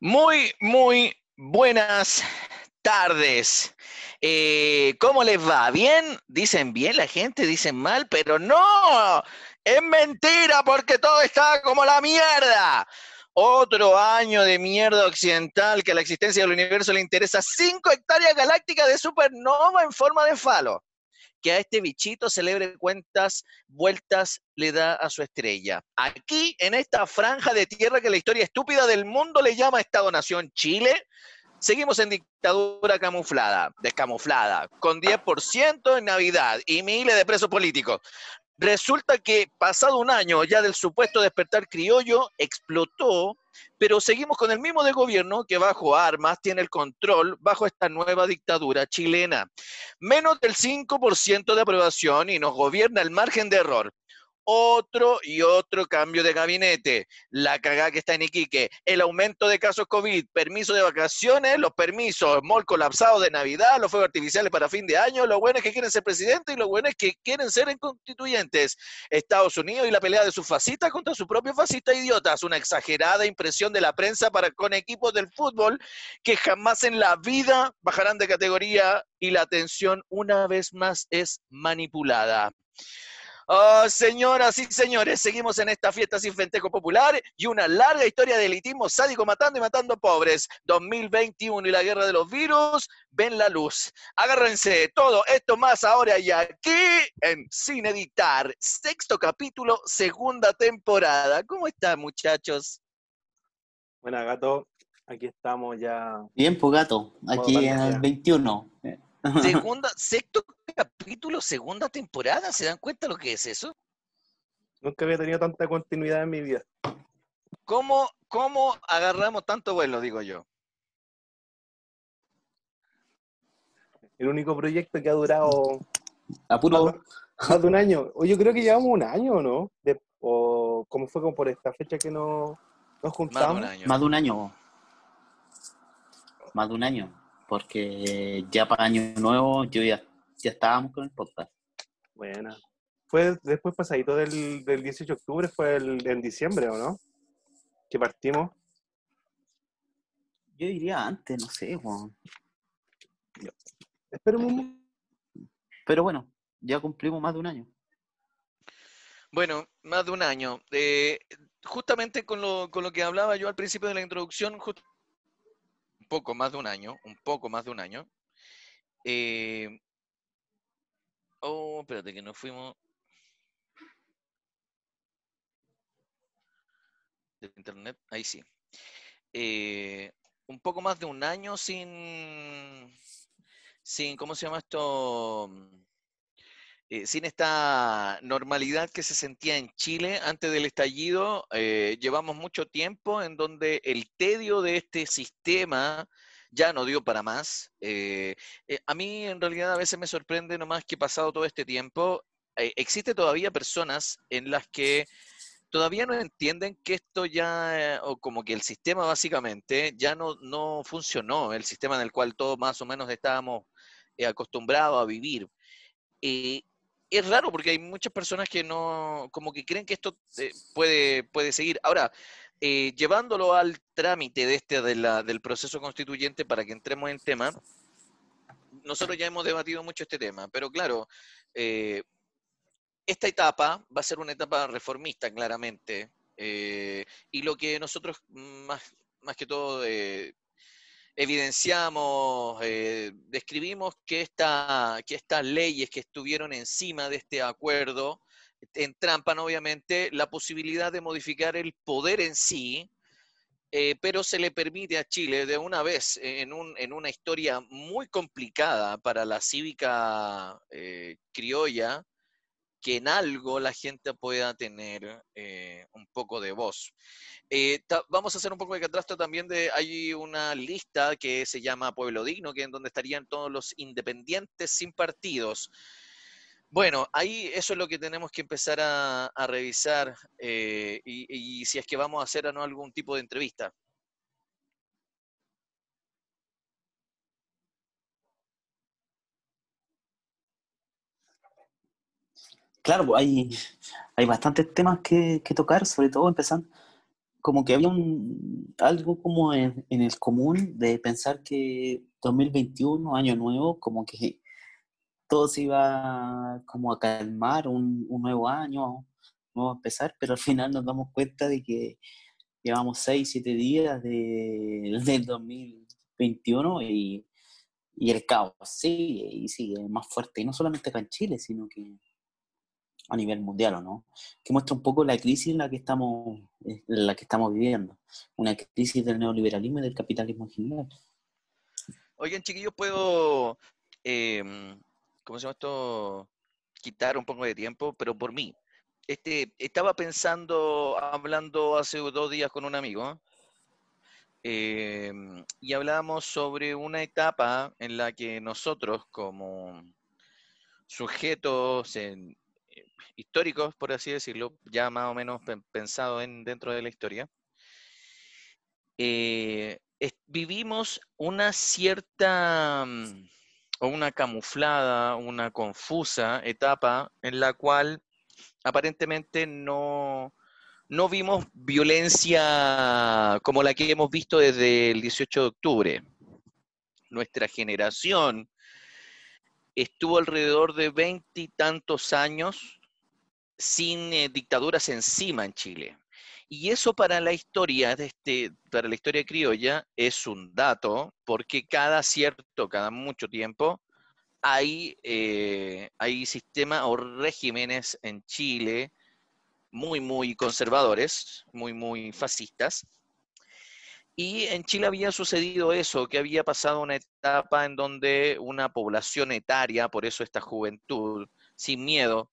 Muy, muy buenas tardes. Eh, ¿Cómo les va? ¿Bien? Dicen bien la gente, dicen mal, pero no, es mentira porque todo está como la mierda. Otro año de mierda occidental que a la existencia del universo le interesa 5 hectáreas galácticas de supernova en forma de falo que a este bichito celebre cuentas vueltas le da a su estrella. Aquí, en esta franja de tierra que la historia estúpida del mundo le llama Estado-Nación Chile, seguimos en dictadura camuflada, descamuflada, con 10% en Navidad y miles de presos políticos. Resulta que pasado un año ya del supuesto despertar criollo, explotó, pero seguimos con el mismo de gobierno que bajo armas tiene el control bajo esta nueva dictadura chilena. Menos del 5% de aprobación y nos gobierna el margen de error otro y otro cambio de gabinete. La cagada que está en Iquique, el aumento de casos COVID, permiso de vacaciones, los permisos, mall colapsado de Navidad, los fuegos artificiales para fin de año, los buenos que quieren ser presidentes y los buenos que quieren ser constituyentes. Estados Unidos y la pelea de sus fascistas contra sus propios fascistas idiotas. Una exagerada impresión de la prensa para con equipos del fútbol que jamás en la vida bajarán de categoría y la atención una vez más es manipulada. Oh, señoras y señores, seguimos en esta fiesta sin festejo popular y una larga historia de elitismo sádico matando y matando pobres. 2021 y la guerra de los virus ven la luz. Agárrense, todo esto más ahora y aquí en Sin Editar, sexto capítulo, segunda temporada. ¿Cómo están, muchachos? Buena, gato. Aquí estamos ya. Bien, pues gato. Aquí en el 21. Segunda, sexto capítulo, segunda temporada, ¿se dan cuenta lo que es eso? Nunca había tenido tanta continuidad en mi vida. ¿Cómo, cómo agarramos tanto vuelo, digo yo? El único proyecto que ha durado a puro... más, de un año. O yo creo que llevamos un año, ¿no? o como fue como por esta fecha que nos, nos juntamos. Más de un año. Más de un año. Porque ya para año nuevo yo ya ya estábamos con el podcast. Bueno. Fue después pasadito del, del 18 de octubre, fue el, en diciembre, ¿o no? Que partimos. Yo diría antes, no sé, Juan. Pero bueno, ya cumplimos más de un año. Bueno, más de un año. Eh, justamente con lo, con lo que hablaba yo al principio de la introducción, un poco más de un año, un poco más de un año. Eh, Oh, espérate que nos fuimos. De internet, ahí sí. Eh, un poco más de un año sin. Sin, ¿cómo se llama esto? Eh, sin esta normalidad que se sentía en Chile antes del estallido, eh, llevamos mucho tiempo en donde el tedio de este sistema ya no dio para más. Eh, eh, a mí en realidad a veces me sorprende nomás que pasado todo este tiempo, eh, existe todavía personas en las que todavía no entienden que esto ya, o como que el sistema básicamente ya no, no funcionó, el sistema en el cual todos más o menos estábamos eh, acostumbrado a vivir. Eh, es raro porque hay muchas personas que no, como que creen que esto eh, puede, puede seguir. Ahora, eh, llevándolo al trámite de este del proceso constituyente para que entremos en tema, nosotros ya hemos debatido mucho este tema, pero claro, eh, esta etapa va a ser una etapa reformista, claramente, eh, y lo que nosotros más, más que todo evidenciamos, describimos que, esta, que estas leyes que estuvieron encima de este acuerdo entrampan obviamente la posibilidad de modificar el poder en sí, eh, pero se le permite a Chile de una vez en, un- en una historia muy complicada para la cívica eh, criolla, que en algo la gente pueda tener eh, un poco de voz. Eh, vamos a hacer un poco de contraste también de, hay una lista que se llama Pueblo Digno, que es donde estarían todos los independientes sin partidos. Bueno, ahí eso es lo que tenemos que empezar a, revisar eh, y, si es que vamos a hacer o no algún tipo de entrevista. Claro, pues hay, hay bastantes temas que, que tocar, sobre todo empezando, como que había algo como en el común de pensar que 2021, año nuevo, como que todo se iba como a calmar, un, un nuevo año, nuevo empezar, pero al final nos damos cuenta de que llevamos 6, 7 días de, del 2021 y, y el caos sigue y sigue más fuerte, y no solamente acá en Chile, sino que a nivel mundial, ¿o no? Que muestra un poco la crisis en la que estamos, en la que estamos viviendo, una crisis del neoliberalismo y del capitalismo en general. Oigan, chiquillos, puedo, em, ¿cómo se llama esto? Quitar un poco de tiempo, pero por mí. Este, estaba pensando, hablando hace dos días con un amigo, em, y hablábamos sobre una etapa en la que nosotros, como sujetos eh, históricos, por así decirlo, ya más o menos pen- pensado en, dentro de la historia, eh, vivimos una cierta mm, o una camuflada, una confusa etapa en la cual aparentemente no, no vimos violencia como la que hemos visto desde el 18 de octubre. Nuestra generación estuvo alrededor de veintitantos años sin eh, dictaduras encima en Chile. Y eso para la historia de este, para la historia criolla es un dato, porque cada cierto, cada mucho tiempo, hay, eh, hay sistemas o regímenes en Chile muy, muy conservadores, muy, muy fascistas. Y en Chile había sucedido eso, que había pasado una etapa en donde una población etaria, por eso esta juventud, sin miedo,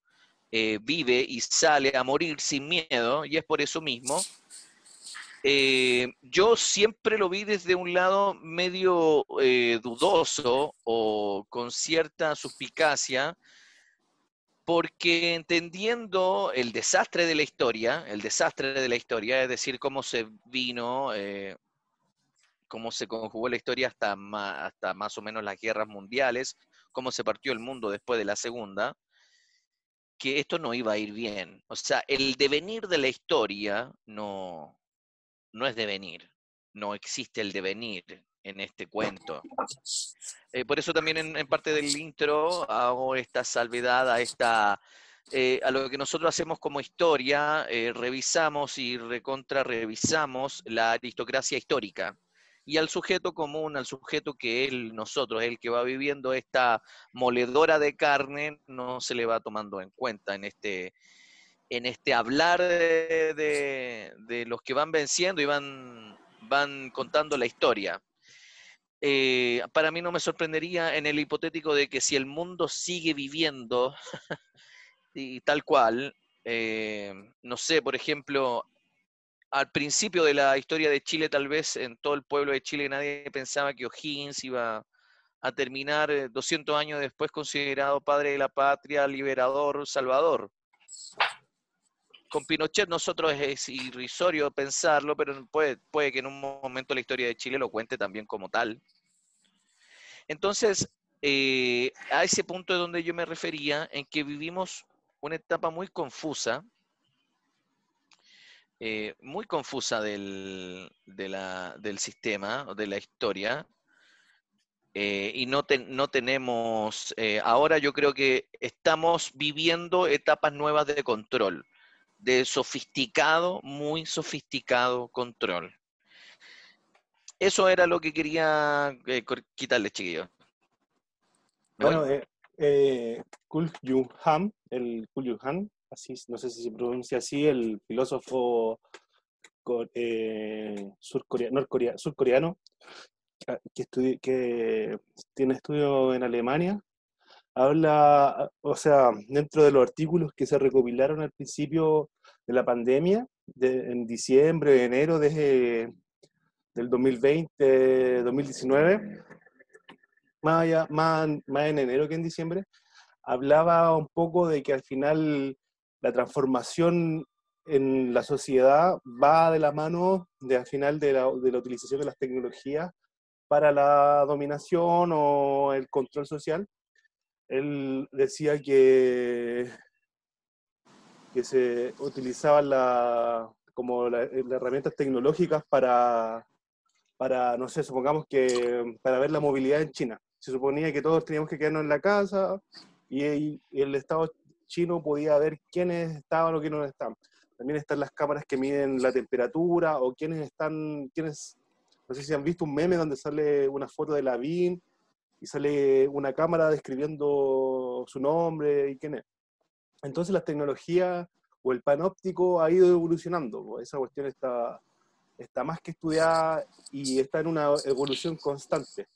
eh, vive y sale a morir sin miedo, y es por eso mismo. eh, yo siempre lo vi desde un lado medio eh, dudoso o con cierta suspicacia, porque entendiendo el desastre de la historia, el desastre de la historia, es decir, cómo se vino, cómo se conjugó la historia hasta, hasta más o menos las guerras mundiales, cómo se partió el mundo después de la segunda, que esto no iba a ir bien. O sea, el devenir de la historia no, no es devenir, no existe el devenir en este cuento. Eh, por eso también en, parte del intro hago esta salvedad a esta eh, a lo que nosotros hacemos como historia, eh, revisamos y recontra revisamos la aristocracia histórica y al sujeto común, al sujeto que él, nosotros, el que va viviendo esta moledora de carne, no se le va tomando en cuenta en este, en este hablar de, de- los que van venciendo y van, van contando la historia. Eh, para mí no me sorprendería en el hipotético de que si el mundo sigue viviendo y tal cual, eh, no sé, por ejemplo, al principio de la historia de Chile, tal vez en todo el pueblo de Chile nadie pensaba que O'Higgins iba a terminar eh, 200 años después considerado padre de la patria, liberador, salvador. Con Pinochet nosotros es irrisorio pensarlo, pero puede, que en un momento la historia de Chile lo cuente también como tal. Entonces, eh, a ese punto de donde yo me refería, en que vivimos una etapa muy confusa, eh, muy confusa del, de la- del sistema, o de la historia, eh, y no, ten- no tenemos, eh, ahora yo creo que estamos viviendo etapas nuevas de control, de sofisticado, muy sofisticado control. Eso era lo que quería eh, quitarle, chiquillos. Bueno, eh, Kul Yu Han, el Kul Yu Han, así, no sé si se pronuncia así, el filósofo eh, surcoreano ah, que, estudi- que tiene estudio en Alemania, habla, o sea, dentro de los artículos que se recopilaron al principio de la pandemia, de- en diciembre, enero de, del 2020, 2019, más, allá- más, más en enero que en diciembre, hablaba un poco de que al final la transformación en la sociedad va de la mano de al final de la, de la utilización de las tecnologías para la dominación o el control social. Él decía que, que se utilizaban la, como la- las herramientas tecnológicas para, para, no sé, supongamos que para ver la movilidad en China. Se suponía que todos teníamos que quedarnos en la casa y, y el Estado chino podía ver quiénes estaban o quiénes no estaban. También están las cámaras que miden la temperatura o quiénes están, quiénes, no sé si han visto un meme donde sale una foto de la BIN y sale una cámara describiendo su nombre y quién es. Entonces las tecnologías o el panóptico ha ido evolucionando. Esa cuestión está, está más que estudiada y está en una evolución constante.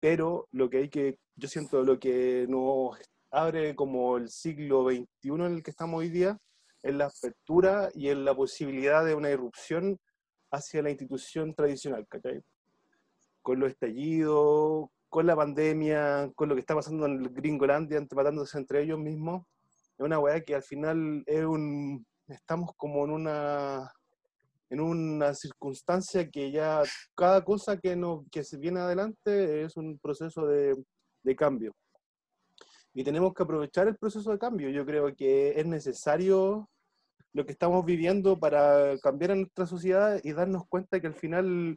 Pero lo que hay que, yo siento, lo que nos abre como el siglo XXI en el que estamos hoy día, es la apertura y en la posibilidad de una irrupción hacia la institución tradicional. Con los estallidos, con la pandemia, con lo que está pasando en el Gringolandia, matándose entre ellos mismos, es una weá que al final es un, estamos como en una, en una circunstancia que ya cada cosa que, no, que se viene adelante es un proceso de, de cambio. Y tenemos que aprovechar el proceso de cambio. Yo creo que es necesario lo que estamos viviendo para cambiar a nuestra sociedad y darnos cuenta que al final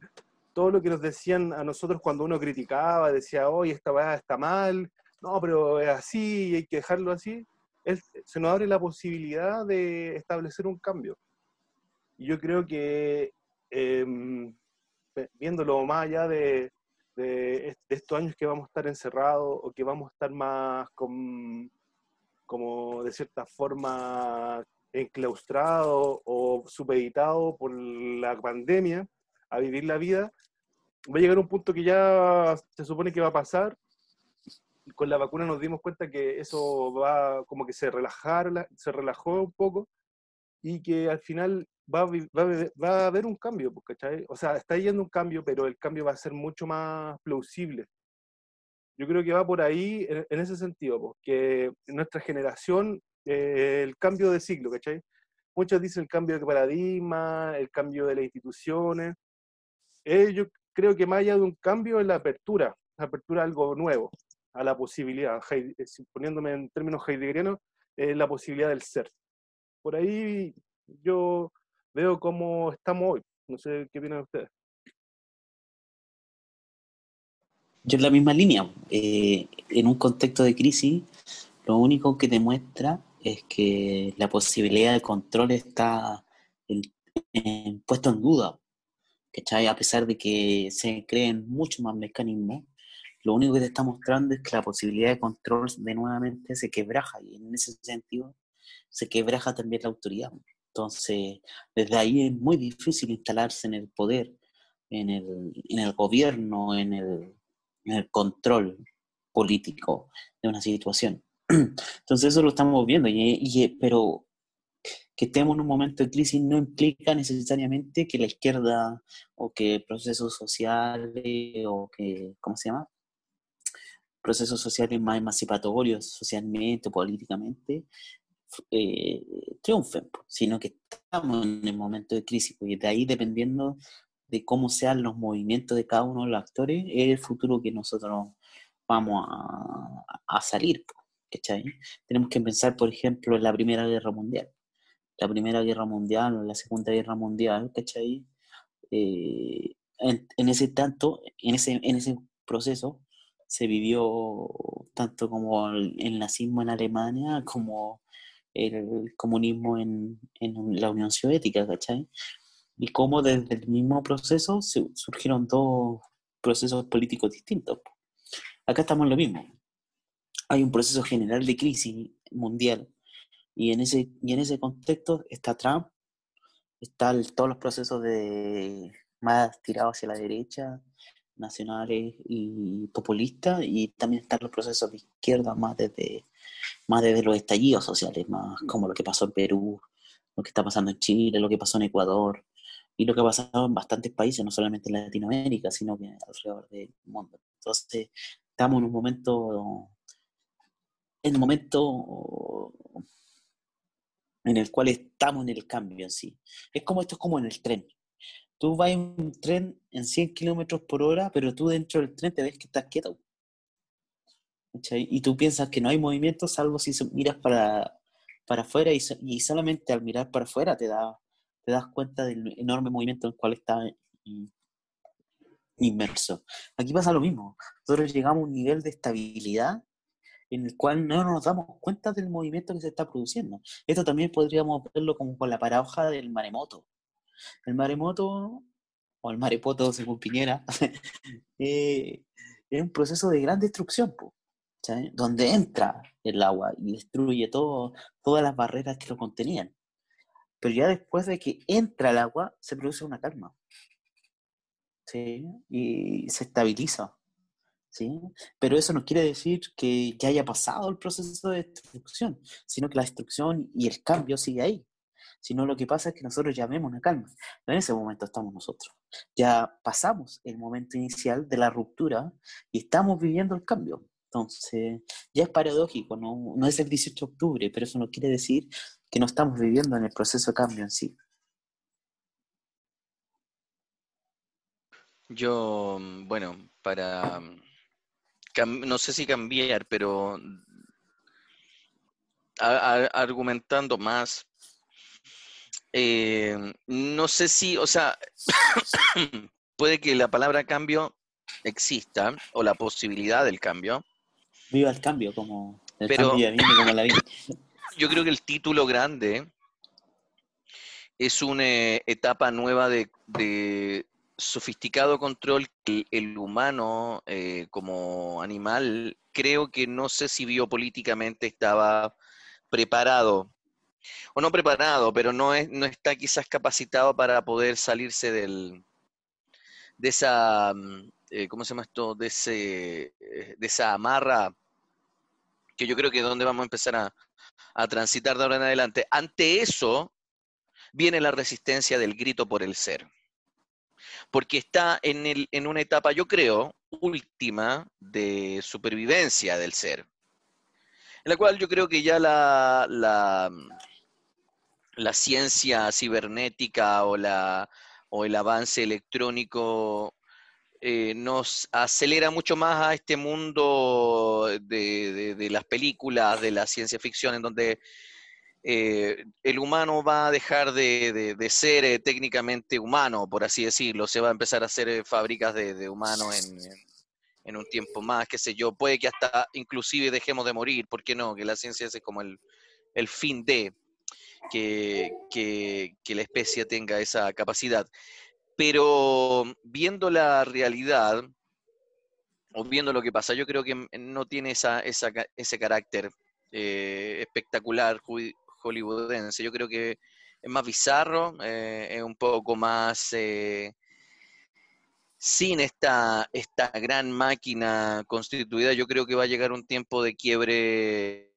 todo lo que nos decían a nosotros cuando uno criticaba, decía, oye, esta weá está mal, no, pero es así y hay que dejarlo así, es- se nos abre la posibilidad de establecer un cambio. Y yo creo que ve- viéndolo más allá de, de est- de estos años que vamos a estar encerrados o que vamos a estar más con, como de cierta forma enclaustrados o supeditados por la pandemia a vivir la vida, va a llegar un punto que ya se supone que va a pasar. Con la vacuna nos dimos cuenta que eso va como que se relajar, se relajó un poco y que al final va a, va va a haber un cambio, pues, ¿cachai? O sea, está yendo un cambio, pero el cambio va a ser mucho más plausible. Yo creo que va por ahí en, en ese sentido, porque en nuestra generación, eh, el cambio de ciclo, ¿cachai? Muchos dicen el cambio de paradigma, el cambio de las instituciones. Eh, yo creo que más allá de un cambio es la apertura, la apertura a algo nuevo, a la posibilidad, eh, poniéndome en términos heideggerianos, eh, la posibilidad del ser. Por ahí yo veo cómo estamos hoy. No sé qué opinan ustedes. Yo en la misma línea, eh, en un contexto de crisis, lo único que demuestra es que la posibilidad de control está en- en- puesto en duda, ¿cachai? A pesar de que se creen muchos más mecanismos, lo único que te está mostrando es que la posibilidad de control de nuevamente se quebraja y en ese sentido se quebraja también la autoridad. Entonces, desde ahí es muy difícil instalarse en el poder, en el, en el gobierno, en el, en el control político de una situación. Entonces eso lo estamos viendo, y, pero que estemos en un momento de crisis no implica necesariamente que la izquierda o que procesos sociales o que, ¿cómo se llama? Procesos sociales más emancipatorios socialmente, políticamente, eh, triunfen, sino que estamos en el momento de crisis, porque de ahí dependiendo de cómo sean los movimientos de cada uno de los actores, es el futuro que nosotros vamos a, a salir, ¿cachai? Tenemos que pensar, por ejemplo, en la Primera Guerra Mundial. La Primera Guerra Mundial o la Segunda Guerra Mundial, ¿cachai? Eh, en, ese tanto, en ese, en ese proceso, se vivió tanto como el, nazismo en Alemania como el comunismo en, en la Unión Soviética, ¿cachai? Y cómo desde el mismo proceso surgieron dos procesos políticos distintos. Acá estamos en lo mismo. Hay un proceso general de crisis mundial y en ese, y en ese contexto está Trump, están todos los procesos de más tirados hacia la derecha, nacionales y populistas, y también están los procesos de izquierda más desde, más desde los estallidos sociales, más como lo que pasó en Perú, lo que está pasando en Chile, lo que pasó en Ecuador, y lo que ha pasado en bastantes países, no solamente en Latinoamérica, sino que alrededor del mundo. Entonces, estamos en un momento, en un momento en el cual estamos en el cambio en sí. Es como esto es como en el tren. Tú vas en un tren en 100 kilómetros por hora, pero tú dentro del tren te ves que estás quieto. Y tú piensas que no hay movimiento salvo si miras para, para afuera y, y solamente al mirar para afuera te, da, te das cuenta del enorme movimiento en el cual está inmerso. Aquí pasa lo mismo. Nosotros llegamos a un nivel de estabilidad en el cual no nos damos cuenta del movimiento que se está produciendo. Esto también podríamos verlo como con la paradoja del maremoto. El maremoto, o el marepoto según Piñera, eh, es un proceso de gran destrucción, donde entra el agua y destruye todo, todas las barreras que lo contenían. Pero ya después de que entra el agua, se produce una calma. ¿sí? Y se estabiliza. ¿sí? Pero eso no quiere decir que ya haya pasado el proceso de destrucción, sino que la destrucción y el cambio sigue ahí. Sino lo que pasa es que nosotros llamemos una calma. En ese momento estamos nosotros. Ya pasamos el momento inicial de la ruptura y estamos viviendo el cambio. Entonces, ya es paradójico, no, es el 18 de octubre, pero eso no quiere decir que no estamos viviendo en el proceso de cambio en sí. Yo, bueno, para no sé si cambiar, pero argumentando más, eh, no sé si, o sea, puede que la palabra cambio exista o la posibilidad del cambio. Viva el cambio, como el pero, cambio como la vida. Yo creo que el título grande es una eh, etapa nueva de, sofisticado control que el humano eh, como animal creo que no sé si biopolíticamente estaba preparado o no preparado, pero no, es, no está quizás capacitado para poder salirse del, de esa, mm, eh, ¿cómo se llama esto? De, ese, de esa amarra que yo creo que es donde vamos a empezar a, a transitar de ahora en adelante. Ante eso viene la resistencia del grito por el ser porque está en, el, en una etapa, yo creo, última de supervivencia del ser, en la cual yo creo que ya la, la, ciencia cibernética o, la, o el avance electrónico eh, nos acelera mucho más a este mundo de, las películas, de la ciencia ficción, en donde eh, el humano va a dejar de, ser eh, técnicamente humano, por así decirlo, se va a empezar a hacer eh, fábricas de, humanos en, un tiempo más, qué sé yo, puede que hasta inclusive dejemos de morir, ¿por qué no? Que la ciencia es como el, fin de que, que la especie tenga esa capacidad. Pero viendo la realidad, o viendo lo que pasa, yo creo que no tiene esa, ese carácter espectacular, hollywoodense. Yo creo que es más bizarro, eh, es un poco más eh, sin esta, esta gran máquina constituida. Yo creo que va a llegar un tiempo de quiebre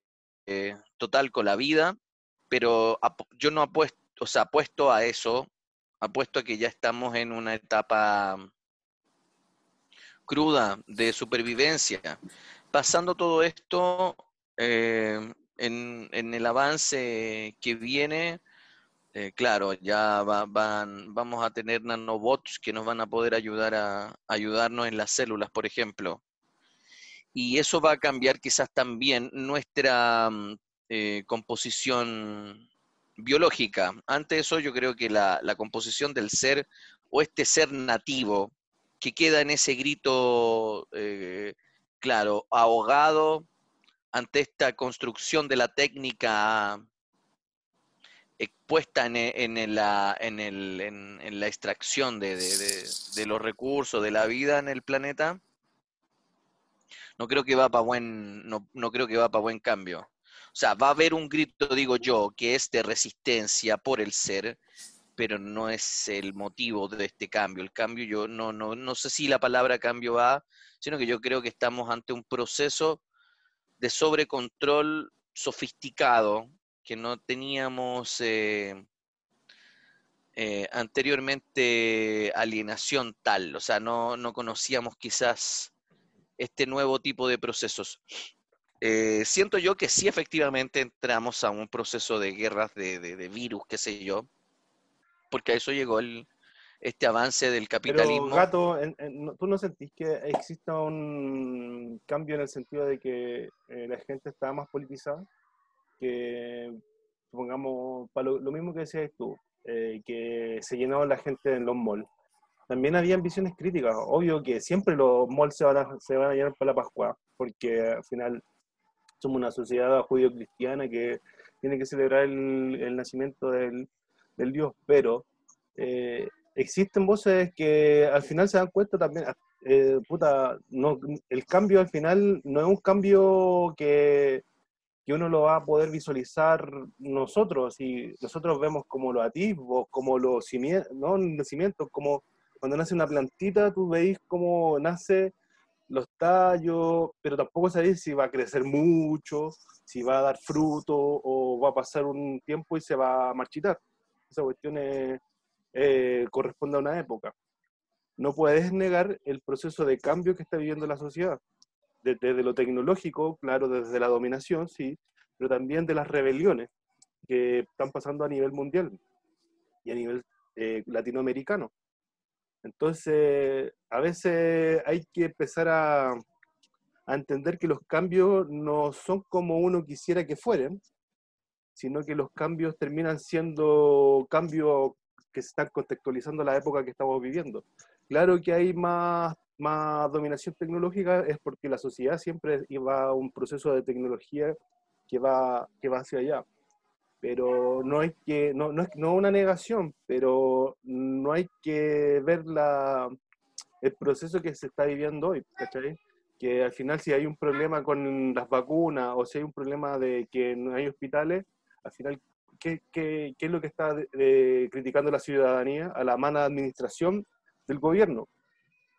eh, total con la vida, pero yo no apuesto, o sea, apuesto a eso, apuesto a que ya estamos en una etapa cruda de supervivencia. Pasando todo esto, en, el avance que viene, eh, claro, ya van, vamos a tener nanobots que nos van a poder ayudar a ayudarnos en las células, por ejemplo. y eso va a cambiar quizás también nuestra mm, eh, composición biológica. Ante eso yo creo que la, composición del ser o este ser nativo que queda en ese grito, eh, claro, ahogado ante esta construcción de la técnica expuesta en, la, en, la extracción de, los recursos de la vida en el planeta, no creo que va para buen, no, no creo que va para buen cambio. O sea, va a haber un grito, digo yo, que es de resistencia por el ser, pero no es el motivo de este cambio. El cambio, yo no, no, no sé si la palabra cambio va, sino que yo creo que estamos ante un proceso de sobrecontrol sofisticado que no teníamos eh, eh, anteriormente alienación tal, o sea, no, no, conocíamos quizás este nuevo tipo de procesos. Eh, siento yo que sí efectivamente entramos a un proceso de guerras de, de, virus, qué sé yo, porque a eso llegó el, este avance del capitalismo. Pero, Gato, ¿tú no sentís que exista un cambio en el sentido de que la gente está más politizada? que, supongamos, para lo, mismo que decías tú, eh, que se llenó la gente en los malls, también había visiones críticas. Obvio que siempre los malls se van a, se van a llenar para la Pascua, porque al final somos una sociedad judío-cristiana que tiene que celebrar el, el nacimiento del, del, Dios, pero eh, existen voces que al final se dan cuenta también, eh, puta, no, el cambio al final no es un cambio que que uno lo va a poder visualizar nosotros, y nosotros vemos como los atisbos, como los cimientos, no cimientos, como cuando nace una plantita, tú veis cómo nace los tallos, pero tampoco sabéis si va a crecer mucho, si va a dar fruto o va a pasar un tiempo y se va a marchitar. Esa cuestión eh, corresponde a una época. No puedes negar el proceso de cambio que está viviendo la sociedad desde lo tecnológico, claro, desde la dominación, sí, pero también de las rebeliones que están pasando a nivel mundial y a nivel eh, latinoamericano. Entonces, a veces hay que empezar a, a, entender que los cambios no son como uno quisiera que fueran, sino que los cambios terminan siendo cambios que se están contextualizando la época que estamos viviendo. Claro que hay más más dominación tecnológica es porque la sociedad siempre iba a un proceso de tecnología que va, que va hacia allá. Pero no hay que, no, no es no una negación, pero no hay que ver la, el proceso que se está viviendo hoy, ¿cachai? Que al final si hay un problema con las vacunas o si hay un problema de que no hay hospitales, al final, ¿qué, es lo que está criticando la ciudadanía? A la mala administración del gobierno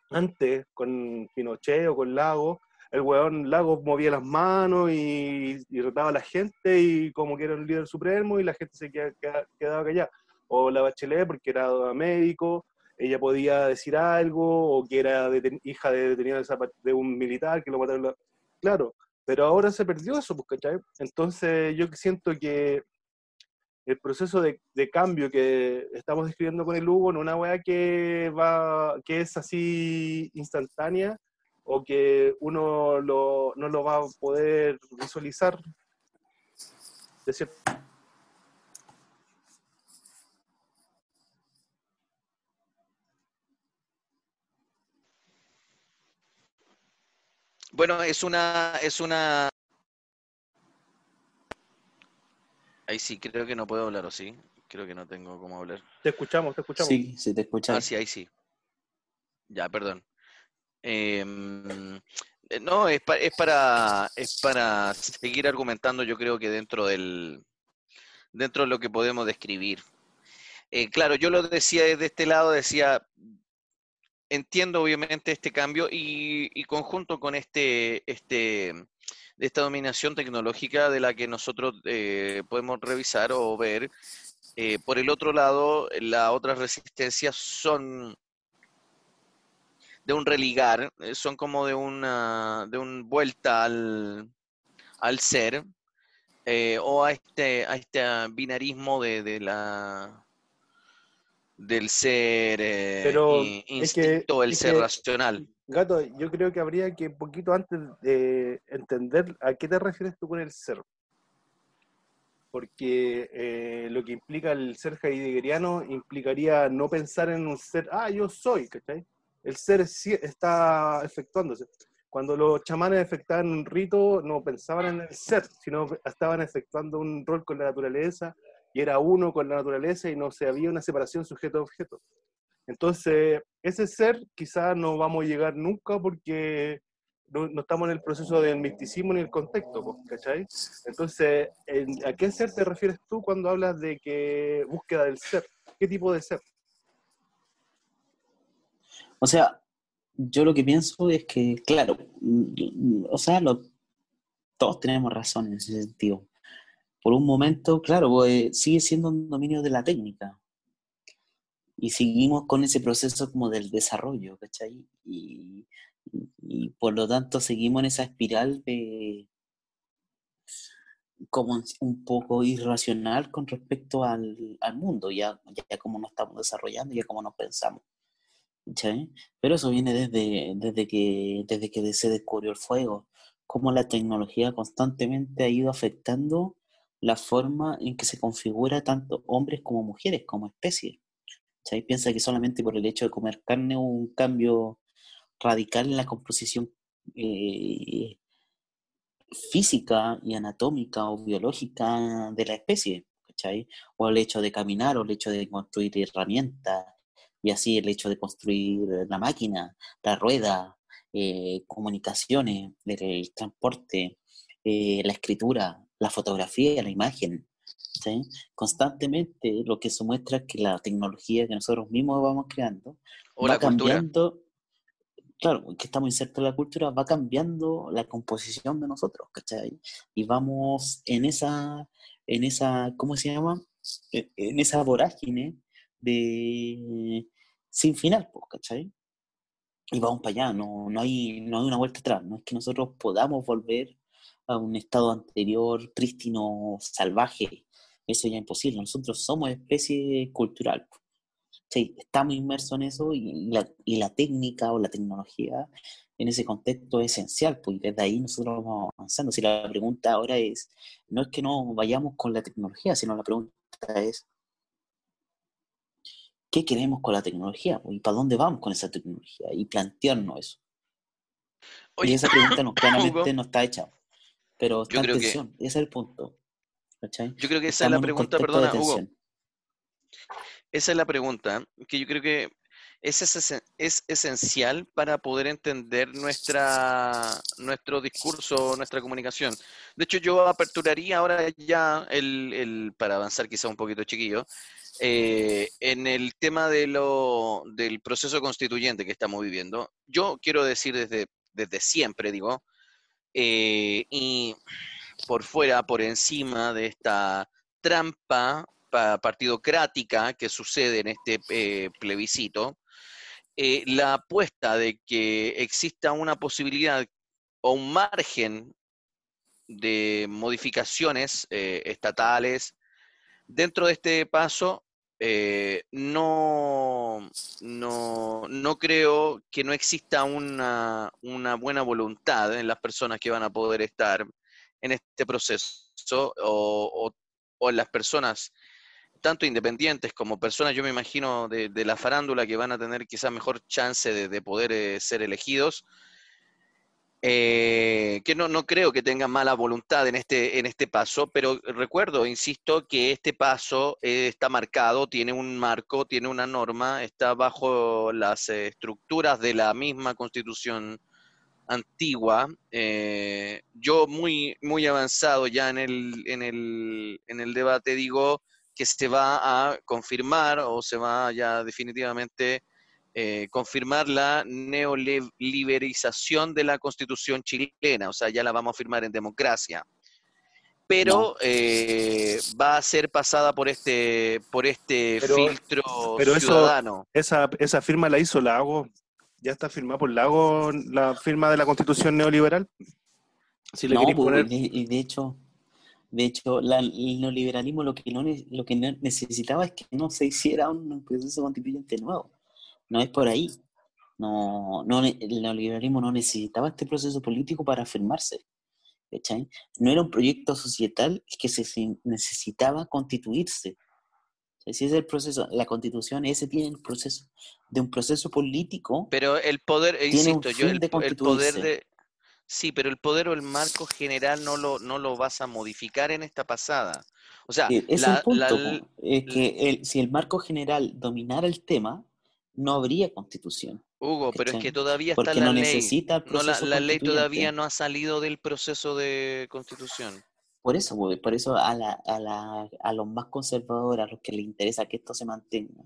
antes con Pinochet o con Lago, el weón Lago movía las manos y, y, rotaba a la gente y como que era un líder supremo y la gente se quedaba, quedaba callada. O la Bachelet porque era médico, ella podía decir algo, o que era hija de detenido de un militar que lo mataron. Claro, pero ahora se perdió eso, pues, ¿cachai? Entonces yo siento que el proceso de, cambio que estamos describiendo con el Hugo no una weá que, va, que es así instantánea o que uno no lo va a poder visualizar de Bueno, es una, es una Ahí sí, creo que no puedo hablar, ¿o sí? Creo que no tengo cómo hablar. Te escuchamos, te escuchamos. Sí, sí, te escuchamos. Ah, sí, ahí sí. Ya, perdón. Em, eh, no, es, es, para, es para seguir argumentando, yo creo que dentro del dentro de lo que podemos describir. Eh, claro, yo lo decía desde este lado, decía, entiendo obviamente este cambio y, y conjunto con este, este, esta dominación tecnológica de la que nosotros eh, podemos revisar o ver. Eh, por el otro lado, las otras resistencias son de un religar, eh, son como de una de un vuelta al, al ser o a este a este binarismo de, de la del ser Pero instinto, el ser racional. Gato, yo creo que habría que un poquito antes de entender a qué te refieres tú con el ser. Porque eh, lo que implica el ser heideggeriano implicaría no pensar en un ser, ah, yo soy, ¿cachai? El ser sí está efectuándose. Cuando los chamanes efectuaban un rito, no pensaban en el ser, sino estaban efectuando un rol con la naturaleza y era uno con la naturaleza y no se había una separación sujeto-objeto. Entonces, ese ser quizás no vamos a llegar nunca porque no, estamos en el proceso del misticismo ni el contexto, ¿cachai? Entonces, ¿a qué ser te refieres tú cuando hablas de que búsqueda del ser? ¿Qué tipo de ser? O sea, yo lo que pienso es que, claro, mm, o sea, todos tenemos razón en ese sentido. Por un momento, claro, pues, sigue siendo un dominio de la técnica, y seguimos con ese proceso como del desarrollo, ¿cachai? Y, por lo tanto seguimos en esa espiral de como un poco irracional con respecto al, mundo, ya, ya como nos estamos desarrollando, ya como nos pensamos. ¿cachai? Pero eso viene desde, desde, que, desde que se descubrió el fuego, cómo la tecnología constantemente ha ido afectando la forma en que se configura tanto hombres como mujeres como especie. ¿cachai? Piensa que solamente por el hecho de comer carne hubo un cambio radical en la composición eh, física y anatómica o biológica de la especie, ¿cachai? O el hecho de caminar, o el hecho de construir herramientas, y así el hecho de construir la máquina, la rueda, eh, comunicaciones, el, transporte, eh, la escritura, la fotografía, la imagen, Constantemente lo que se muestra es que la tecnología que nosotros mismos vamos creando va cambiando, claro, que estamos insertos en la cultura, va cambiando la composición de nosotros, ¿cachai? Y vamos en esa, en esa, ¿cómo se llama? E, en esa vorágine de sin final, ¿cachai? Y vamos para allá, no, no, hay, no hay una vuelta atrás, no es que nosotros podamos volver a un estado anterior, prístino, salvaje, eso ya es imposible. Nosotros somos especie cultural. Sí, estamos inmersos en eso y la, y la, técnica o la tecnología en ese contexto es esencial, pues desde ahí nosotros vamos avanzando. Si la pregunta ahora es, no es que no vayamos con la tecnología, sino la pregunta es, ¿qué queremos con la tecnología? ¿Y para dónde vamos con esa tecnología? Y plantearnos eso. y esa pregunta no, claramente no está hecha, pero está en tensión, ese es el punto. Yo creo que esa es la pregunta, perdona, Hugo. Esa es la pregunta, que yo creo que es, es, esencial para poder entender nuestra, nuestro discurso, nuestra comunicación. De hecho, yo aperturaría ahora ya, el, para avanzar quizá un poquito chiquillo, eh, en el tema de lo, del proceso constituyente que estamos viviendo. Yo quiero decir desde, desde siempre, digo, eh, y por fuera, por encima de esta trampa partidocrática que sucede en este eh, plebiscito, eh, la apuesta de que exista una posibilidad o un margen de modificaciones estatales dentro de este paso, no, no, creo que no exista una, una buena voluntad en las personas que van a poder estar en este proceso o, o, las personas, tanto independientes como personas, yo me imagino, de, la farándula que van a tener quizás mejor chance de, poder eh, ser elegidos, eh, que no, no creo que tengan mala voluntad en este, en este paso, pero recuerdo, insisto, que este paso eh, está marcado, tiene un marco, tiene una norma, está bajo las estructuras de la misma constitución antigua, eh, yo muy, muy avanzado ya en el, en, el, en el debate digo que se va a confirmar o se va ya definitivamente eh, confirmar la neoliberización de la constitución chilena, o sea, ya la vamos a firmar en democracia. Pero eh, va a ser pasada por este, por este filtro ciudadano. esa, esa firma la hizo Lago ya está firmada por Lago la firma de la constitución neoliberal. Si le no, pues, y de hecho, de hecho, el neoliberalismo lo que no lo que necesitaba es que no se hiciera un proceso constituyente nuevo. No es por ahí. No, no, el neoliberalismo no necesitaba este proceso político para afirmarse. ¿cachai? No era un proyecto societal que se necesitaba constituirse. Ese es el proceso, la constitución, ese tiene el proceso de un proceso político. Pero el poder, insisto, yo el, el, poder de... Sí, pero el poder o el marco general no lo, no lo vas a modificar en esta pasada. O sea, es el punto, es que el, si el marco general dominara el tema, no habría constitución. Hugo, pero es que todavía está la ley. no, la, ley todavía no ha salido del proceso de constitución. Por eso, por eso a, la, a, la, a los más conservadores, a los que les interesa que esto se mantenga,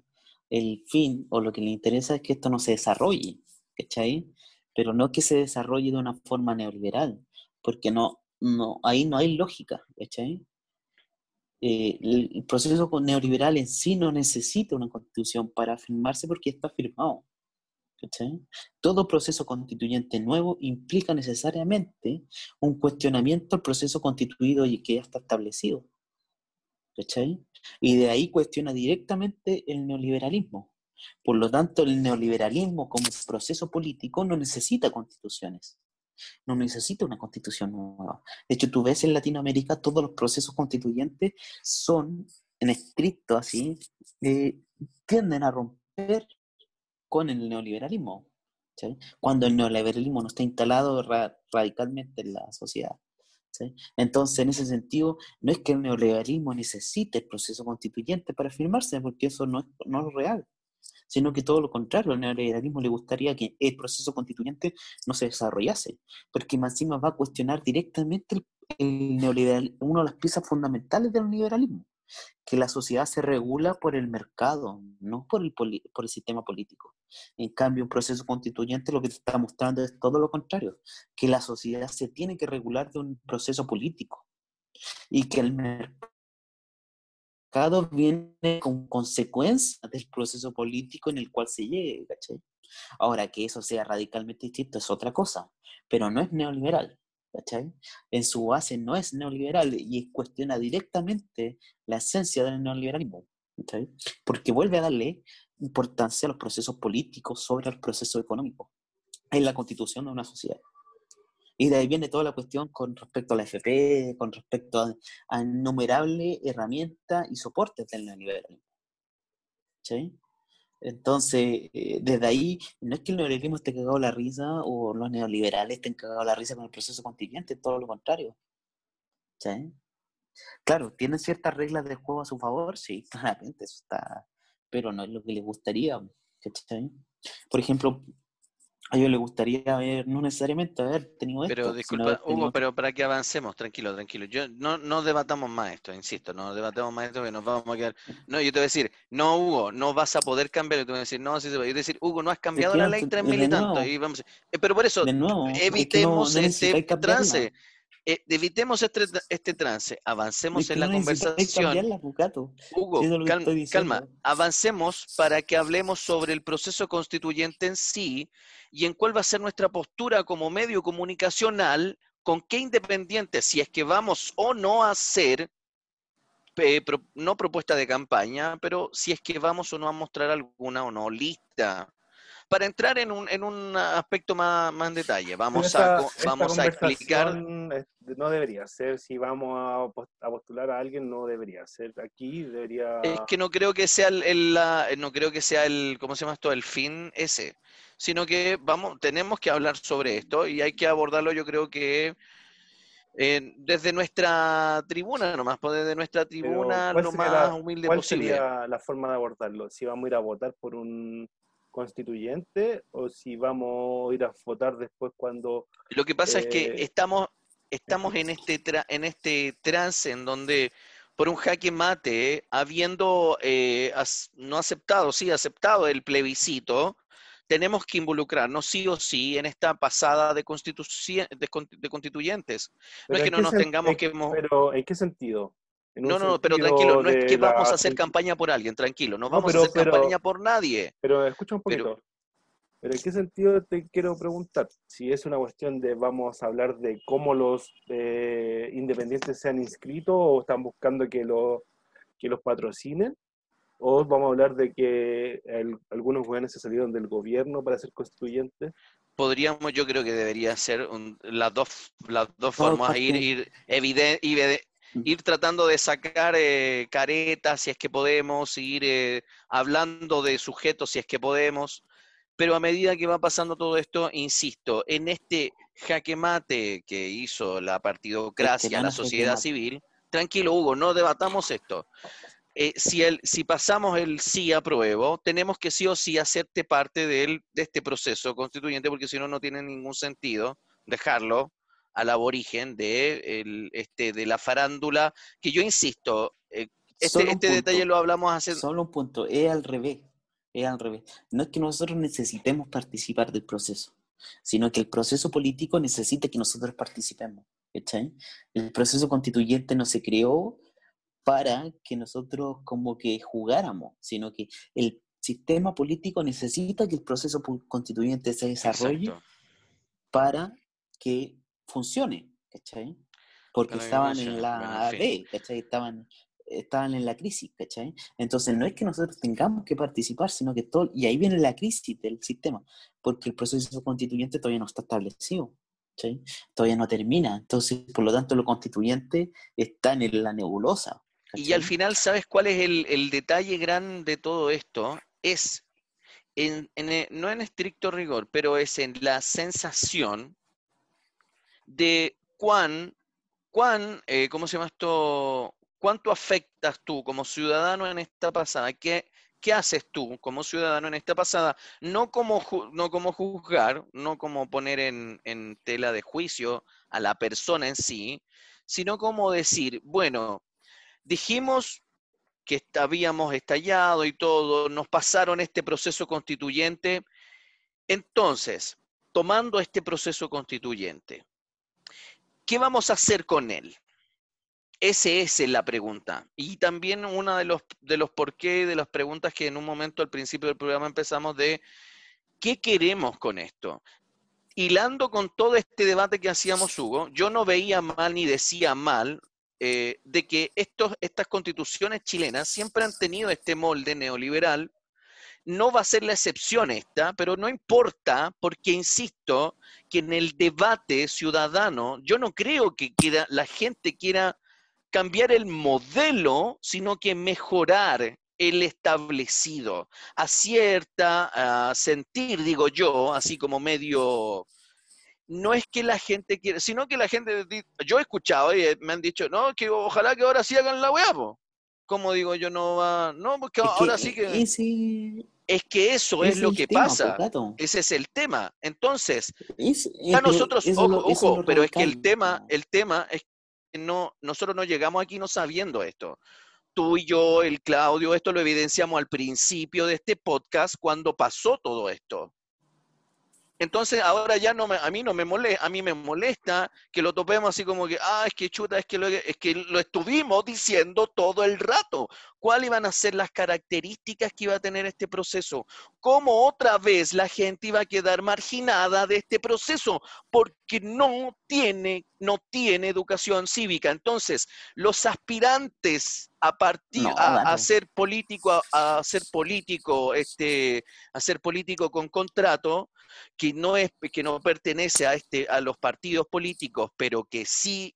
el fin o lo que les interesa es que esto no se desarrolle, ¿cachai? Pero no que se desarrolle de una forma neoliberal, porque no, no, ahí no hay lógica, ¿cachai? Eh, el proceso neoliberal en sí no necesita una constitución para afirmarse porque está firmado. Todo proceso constituyente nuevo implica necesariamente un cuestionamiento al proceso constituido y que ya está establecido. Y de ahí cuestiona directamente el neoliberalismo. Por lo tanto, el neoliberalismo como proceso político no necesita constituciones. No necesita una constitución nueva. De hecho, tú ves en Latinoamérica todos los procesos constituyentes son, en estricto así, eh, tienden a romper con el neoliberalismo. Cuando el neoliberalismo no está instalado radicalmente en la sociedad. Entonces, en ese sentido, no es que el neoliberalismo necesite el proceso constituyente para firmarse, porque eso no es, no es real, sino que todo lo contrario, al neoliberalismo le gustaría que el proceso constituyente no se desarrollase, porque encima va a cuestionar directamente el, neoliberal, una de las piezas fundamentales del neoliberalismo, que la sociedad se regula por el mercado, no por el, por el sistema político. En cambio, un proceso constituyente lo que está mostrando es todo lo contrario, que la sociedad se tiene que regular de un proceso político y que el mercado viene con consecuencia del proceso político en el cual se llegue. Ahora, que eso sea radicalmente distinto es otra cosa, pero no es neoliberal. En su base no es neoliberal y cuestiona directamente la esencia del neoliberalismo, Porque vuelve a darle importancia a los procesos políticos sobre el proceso económico en la constitución de una sociedad. Y de ahí viene toda la cuestión con respecto a la FP, con respecto a, a innumerables herramientas y soportes del neoliberalismo. ¿Sí? Entonces, eh, desde ahí, no es que el neoliberalismo esté cagado la risa o los neoliberales estén cagados la risa con el proceso constituyente, todo lo contrario. ¿Sí? Claro, tienen ciertas reglas del juego a su favor, sí, claramente, eso está, pero no es lo que les gustaría. Por ejemplo, a ellos les gustaría haber, no necesariamente haber tenido esto. Pero disculpa, Hugo, pero para que avancemos, tranquilo, tranquilo. Yo no, no debatamos más esto, insisto, no debatamos más esto que nos vamos a quedar. No, yo te voy a decir, no, Hugo, no vas a poder cambiar. Yo te voy a decir, no, sí se va. Yo te voy a decir, Hugo, no has cambiado la ley tres mil y tanto. Y vamos, eh, pero por eso, evitemos este trance. Eh, evitemos este, este, trance, avancemos en la conversación. Hugo, calma, avancemos para que hablemos sobre el proceso constituyente en sí y en cuál va a ser nuestra postura como medio comunicacional, con qué independiente, si es que vamos o no a hacer, no propuesta de campaña, pero si es que vamos o no a mostrar alguna o no lista para entrar en un, en un aspecto más, más en detalle, vamos, a, vamos a explicar. No debería ser, si vamos a, postular a alguien, no debería ser. Aquí debería. Es que no creo que sea el, la, no creo que sea el, ¿cómo se llama esto? El fin ese, sino que vamos, tenemos que hablar sobre esto y hay que abordarlo, yo creo que. desde nuestra tribuna nomás, pues desde nuestra tribuna lo más humilde posible. ¿Cuál sería la forma de abordarlo? Si vamos a ir a votar por un constituyente o si vamos a ir a votar después cuando... Lo que pasa es que eh, estamos, estamos en, este en este trance en donde por un jaque mate, habiendo eh, no aceptado, sí, aceptado el plebiscito, tenemos que involucrarnos sí o sí en esta pasada de, de, constituyentes. no es que no nos tengamos que... Pero ¿en qué sentido? No, no, pero tranquilo, no es que vamos a hacer campaña por alguien, tranquilo, no vamos a hacer campaña por nadie. Pero escucha un poquito. Pero, ¿en qué sentido te quiero preguntar? Si es una cuestión de vamos a hablar de cómo los eh, independientes se han inscrito o están buscando que, lo, que los patrocinen, ¿O vamos a hablar de que algunos jóvenes se salieron del gobierno para ser constituyentes? Podríamos, yo creo que debería ser las dos, las dos formas, ir, ir. Ir tratando de sacar eh, caretas si es que podemos, ir eh, hablando de sujetos si es que podemos, pero a medida que va pasando todo esto, insisto, en este jaque mate que hizo la partidocracia, la sociedad civil, tranquilo Hugo, no debatamos esto. Eh, si, el, si pasamos el sí apruebo, tenemos que sí o sí hacerte parte de, de este proceso constituyente, porque si no, no tiene ningún sentido dejarlo al aborigen de, el, este, de la farándula, que yo insisto, eh, este, este detalle lo hablamos hace... Solo un punto, es al revés, es al revés. No es que nosotros necesitemos participar del proceso, sino que el proceso político necesita que nosotros participemos. El proceso constituyente no se creó para que nosotros como que jugáramos, sino que el sistema político necesita que el proceso constituyente se desarrolle para que funcione, ¿cachai? Porque estaban en la B, ¿cachai? Estaban, estaban en la crisis, ¿cachai? Entonces no es que nosotros tengamos que participar, sino que todo, y ahí viene la crisis del sistema, porque el proceso constituyente todavía no está establecido. ¿cachai? Todavía no termina, entonces por lo tanto lo constituyente está en la nebulosa, y al final, ¿sabes cuál es el, detalle grande de todo esto? Es, en, eh, no en estricto rigor, pero es en la sensación de cuán, cuán eh, ¿cómo se llama esto? ¿Cuánto afectas tú como ciudadano en esta pasada? ¿Qué, ¿Qué haces tú como ciudadano en esta pasada? No como, no como juzgar, no como poner en, en tela de juicio a la persona en sí, sino como decir, bueno, dijimos que habíamos estallado y todo, nos pasaron este proceso constituyente. Entonces, tomando este proceso constituyente, ¿qué vamos a hacer con él? Esa es la pregunta. Y también una de los, de los por qué, de las preguntas que en un momento al principio del programa empezamos de, ¿qué queremos con esto? Hilando con todo este debate que hacíamos, Hugo, yo no veía mal ni decía mal eh, de que estos, estas constituciones chilenas siempre han tenido este molde neoliberal. No va a ser la excepción esta, pero no importa, porque insisto que en el debate ciudadano, yo no creo que la gente quiera cambiar el modelo, sino que mejorar el establecido. Acierta a sentir, digo yo, así como medio no es que la gente quiera, sino que la gente, yo he escuchado y me han dicho, no, que ojalá que ahora sí hagan la weá, Como digo yo, no va, no, porque ahora sí que... Es que eso es lo que pasa. Ese es el tema. Entonces, a nosotros, ojo, ojo, pero es que el tema, el tema es que no, nosotros no llegamos aquí no sabiendo esto. Tú y yo, el Claudio, esto lo evidenciamos al principio de este podcast cuando pasó todo esto. Entonces ahora ya no me, a mí no me molesta, a mí me molesta que lo topemos así como que, ah, es que chuta, es que lo, es que lo estuvimos diciendo todo el rato. ¿Cuáles iban a ser las características que iba a tener este proceso? ¿Cómo otra vez la gente iba a quedar marginada de este proceso? Porque no tiene, no tiene educación cívica. Entonces, los aspirantes a partir a, ser político, a, a, ser político, este, a ser político con contrato, que no es, que no pertenece a este, a los partidos políticos, pero que sí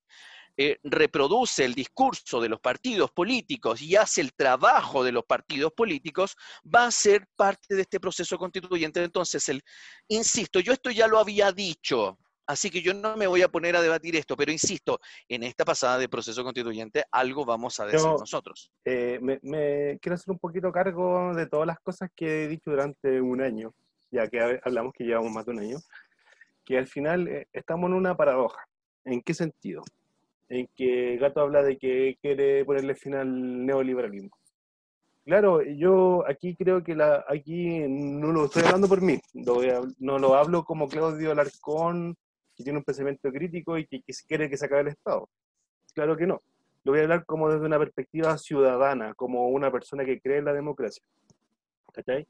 eh, reproduce el discurso de los partidos políticos y hace el trabajo de los partidos políticos, va a ser parte de este proceso constituyente. Entonces, el, insisto, yo esto ya lo había dicho, así que yo no me voy a poner a debatir esto, pero insisto, en esta pasada de proceso constituyente algo vamos a decir nosotros. Eh, me, quiero hacer un poquito cargo de todas las cosas que he dicho durante un año, ya que hablamos que llevamos más de un año, que al final eh, estamos en una paradoja. ¿En qué sentido? en que Gato habla de que quiere ponerle fin al neoliberalismo. Claro, yo aquí creo que la, aquí no lo estoy hablando por mí, no lo hablo como Claudio Alarcón, que tiene un pensamiento crítico y que, quiere que se acabe el Estado. Claro que no. Lo voy a hablar como desde una perspectiva ciudadana, como una persona que cree en la democracia. ¿Cachai?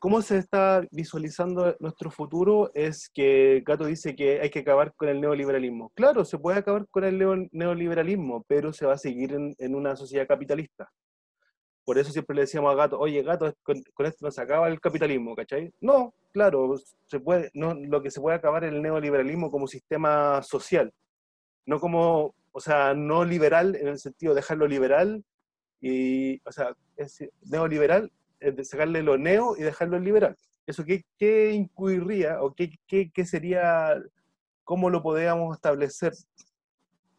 Cómo se está visualizando nuestro futuro es que Gato dice que hay que acabar con el neoliberalismo. Claro, se puede acabar con el neoliberalismo, pero se va a seguir en, una sociedad capitalista. por eso siempre le decíamos a Gato, oye Gato, con, esto no se acaba el capitalismo, ¿cachai? No, claro, se puede, no, lo que se puede acabar es el neoliberalismo como sistema social, no como, o sea, no liberal en el sentido de dejarlo liberal y, o sea, es neoliberal sacarle lo neo y dejarlo liberal. ¿Eso qué, qué incluiría o qué, qué, qué sería, cómo lo podríamos establecer?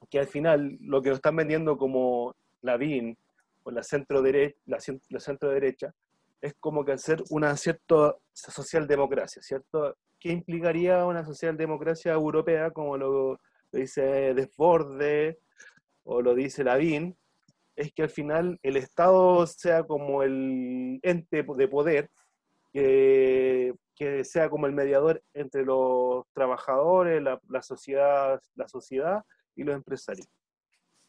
Que al final lo que nos están vendiendo como la BIN o la centro, derecha, la, la centro derecha es como que hacer una cierta socialdemocracia, ¿cierto? ¿Qué implicaría una socialdemocracia europea como lo, dice Desborde o lo dice Lavín? Es que al final el Estado sea como el ente de poder que, que sea como el mediador entre los trabajadores, la, la, sociedad, la sociedad y los empresarios.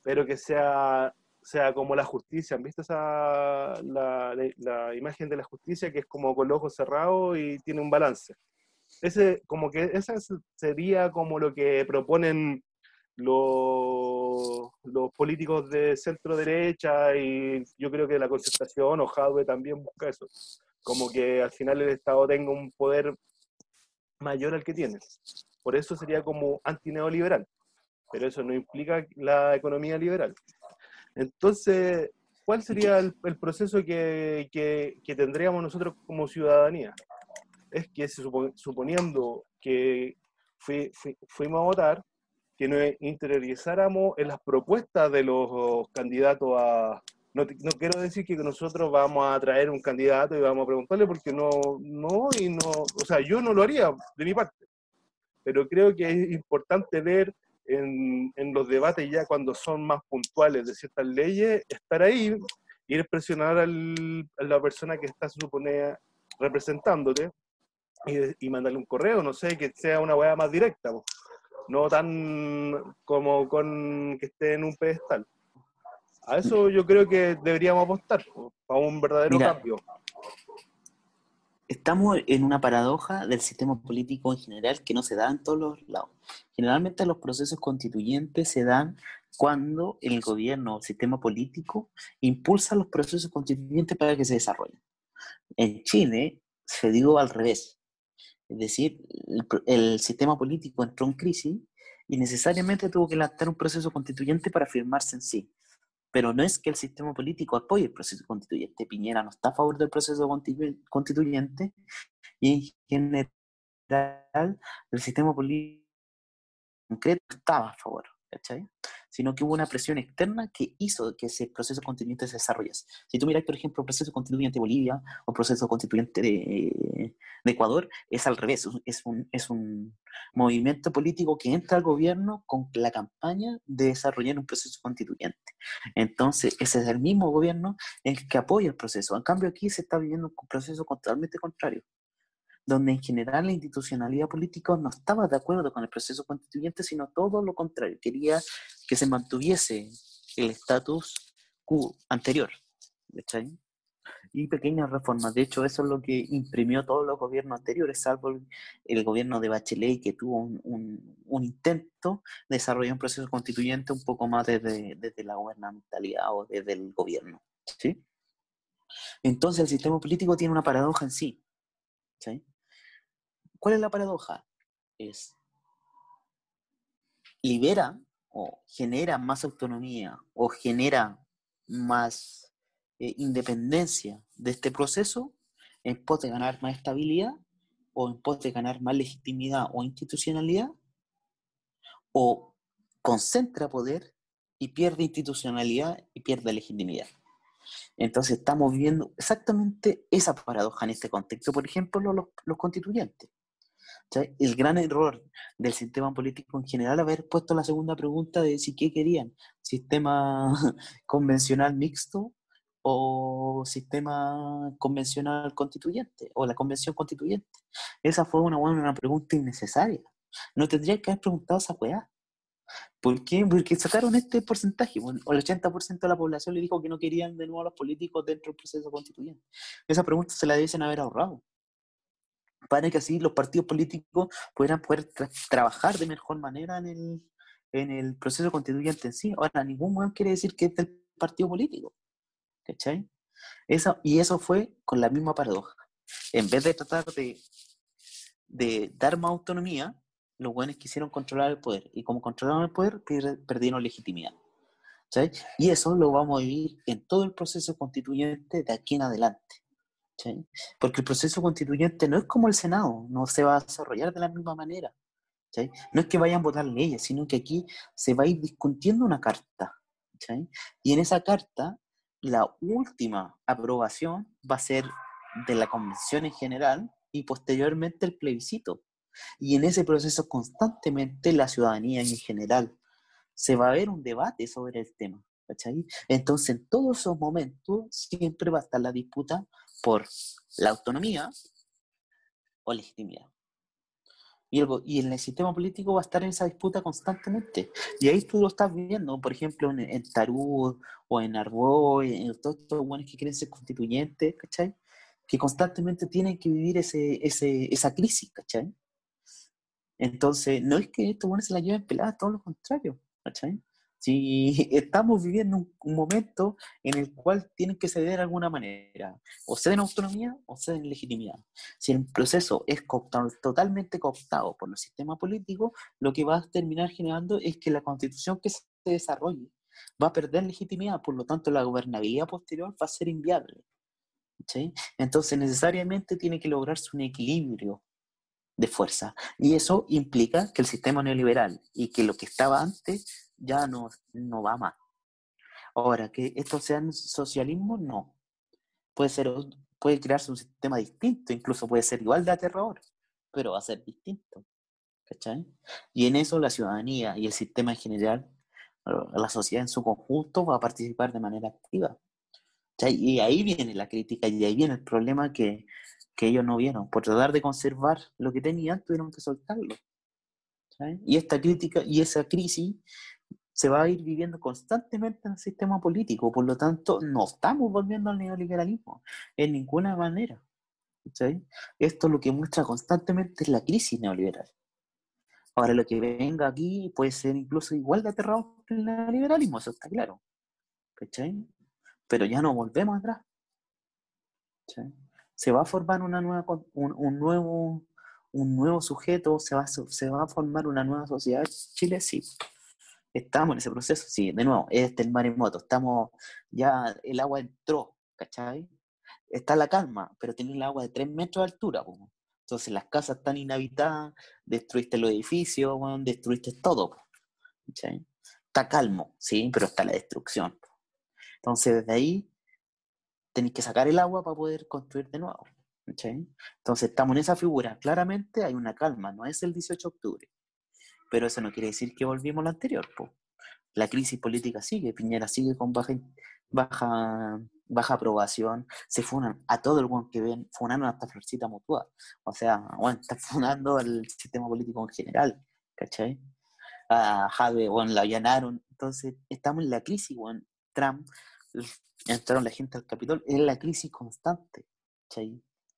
Pero que sea sea como la justicia. ¿Han visto esa, la, la, imagen de la justicia que es como con los ojos cerrados y tiene un balance? Ese, como que esa sería como lo que proponen los, los políticos de centro derecha y yo creo que la concertación o Jadwe también busca eso. Como que al final el Estado tenga un poder mayor al que tiene. Por eso sería como antineoliberal. Pero eso no implica la economía liberal. Entonces, ¿cuál sería el, proceso que, que, tendríamos nosotros como ciudadanía? Es que suponiendo que fuimos a votar, que nos interiorizáramos en las propuestas de los candidatos. No, quiero decir que nosotros vamos a traer un candidato y vamos a preguntarle porque no, no, y no, o sea, yo no lo haría de mi parte, pero creo que es importante ver en, los debates ya cuando son más puntuales de ciertas leyes, estar ahí, ir presionar a la persona que está, se supone, representándote y, y, mandarle un correo, no sé, que sea una hueá más directa, no tan como con que esté en un pedestal. A eso yo creo que deberíamos apostar, para un verdadero cambio estamos en una paradoja del sistema político en general que no se da en todos los lados. Generalmente los procesos constituyentes se dan cuando el gobierno o el sistema político impulsa los procesos constituyentes para que se desarrollen. En Chile se dio al revés. Es decir, el, sistema político entró en crisis y necesariamente tuvo que lanzar un proceso constituyente para firmarse en sí. Pero no es que el sistema político apoye el proceso constituyente. Piñera no está a favor del proceso constituyente y en general el sistema político concreto estaba a favor. Sino que hubo una presión externa que hizo que ese proceso constituyente se desarrollase. Si tú miras, por ejemplo, el proceso constituyente de Bolivia o el proceso constituyente de, de, Ecuador, es al revés, es un, es un movimiento político que entra al gobierno con la campaña de desarrollar un proceso constituyente. Entonces, ese es el mismo gobierno el que apoya el proceso. En cambio, aquí se está viviendo un proceso totalmente contrario donde en general la institucionalidad política no estaba de acuerdo con el proceso constituyente, sino todo lo contrario, quería que se mantuviese el estatus quo anterior. Y pequeñas reformas. De hecho, eso es lo que imprimió todos los gobiernos anteriores, salvo el, gobierno de Bachelet, que tuvo un, un, intento de desarrollar un proceso constituyente un poco más desde, desde la gubernamentalidad o desde el gobierno. ¿sí? Entonces, el sistema político tiene una paradoja en sí. ¿sí? ¿Cuál es la paradoja? Es libera o genera más autonomía o genera más eh, independencia de este proceso en pos de ganar más estabilidad o en pos de ganar más legitimidad o institucionalidad o concentra poder y pierde institucionalidad y pierde legitimidad. Entonces estamos viendo exactamente esa paradoja en este contexto, por ejemplo, los constituyentes. El gran error del sistema político en general haber puesto la segunda pregunta de si qué querían, sistema convencional mixto o sistema convencional constituyente o la convención constituyente. Esa fue una, una pregunta innecesaria. No tendría que haber preguntado esa weá. ¿Por qué? Porque sacaron este porcentaje. el 80% de la población le dijo que no querían de nuevo a los políticos dentro del proceso constituyente. Esa pregunta se la deben haber ahorrado para que así los partidos políticos puedan poder trabajar de mejor manera en el, en el proceso constituyente en sí. Ahora, ningún momento quiere decir que es del partido político. ¿Cachai? Eso, y eso fue con la misma paradoja. En vez de tratar de, de dar más autonomía, los buenos quisieron controlar el poder. Y como controlaron el poder, perdieron legitimidad. ¿sabes? Y eso lo vamos a vivir en todo el proceso constituyente de aquí en adelante. ¿Sabes? Porque el proceso constituyente no es como el Senado, no se va a desarrollar de la misma manera. ¿sabes? No es que vayan a votar leyes, sino que aquí se va a ir discutiendo una carta. ¿sabes? Y en esa carta, la última aprobación va a ser de la convención en general y posteriormente el plebiscito. Y en ese proceso constantemente la ciudadanía en general se va a ver un debate sobre el tema. ¿cachai? Entonces, en todos esos momentos siempre va a estar la disputa por la autonomía o legitimidad. Y, el, y en el sistema político va a estar en esa disputa constantemente. Y ahí tú lo estás viendo, por ejemplo, en, en Tarud o en Arboy, en todos estos buenos que quieren ser constituyentes, ¿cachai? Que constantemente tienen que vivir ese, ese, esa crisis, ¿cachai? Entonces, no es que estos buenos se la lleven peladas, todo lo contrario, ¿cachai? Si estamos viviendo un, momento en el cual tienen que ceder de alguna manera, o ceden autonomía o ceden legitimidad. Si el proceso es totalmente cooptado por los sistemas políticos, lo que va a terminar generando es que la constitución que se desarrolle va a perder legitimidad, por lo tanto la gobernabilidad posterior va a ser inviable. Entonces necesariamente tiene que lograrse un equilibrio de fuerza. Y eso implica que el sistema neoliberal y que lo que estaba antes ya no, no va más. Ahora, que esto sea socialismo, no. Puede, ser, puede crearse un sistema distinto, incluso puede ser igual de aterrador, pero va a ser distinto. ¿Cachai? Y en eso la ciudadanía y el sistema en general, la sociedad en su conjunto va a participar de manera activa. Y ahí viene la crítica y ahí viene el problema que, que ellos no vieron. Por tratar de conservar lo que tenían, tuvieron que soltarlo. Y esta crítica y esa crisis se va a ir viviendo constantemente en el sistema político. Por lo tanto, no estamos volviendo al neoliberalismo en ninguna manera. Esto lo que muestra constantemente es la crisis neoliberal. Ahora, lo que venga aquí puede ser incluso igual de aterrador que el neoliberalismo, eso está claro. Pero ya no volvemos atrás se va a formar una nueva, un, nuevo, un nuevo sujeto, se va, se va a formar una nueva sociedad. Chile sí. Estamos en ese proceso, sí, de nuevo, este es el maremoto, estamos, ya el agua entró, ¿cachai? Está la calma, pero tiene el agua de 3 metros de altura, entonces las casas están inhabitadas, destruiste los edificios, destruiste todo, ¿cachai? Está calmo, sí, pero está la destrucción. Entonces desde ahí tenéis que sacar el agua para poder construir de nuevo. Entonces estamos en esa figura. Claramente hay una calma, no es el 18 de octubre. Pero eso no quiere decir que volvimos a lo anterior. La crisis política sigue, Piñera sigue con baja, baja, baja aprobación, se funan a todo el mundo que ven, funando hasta Florcita Mutua. O sea, bueno, está funando al sistema político en general, ¿cachai? A Jade, bueno, la allanaron. Entonces, estamos en la crisis, bueno, Trump entraron la gente al Capitol, es la crisis constante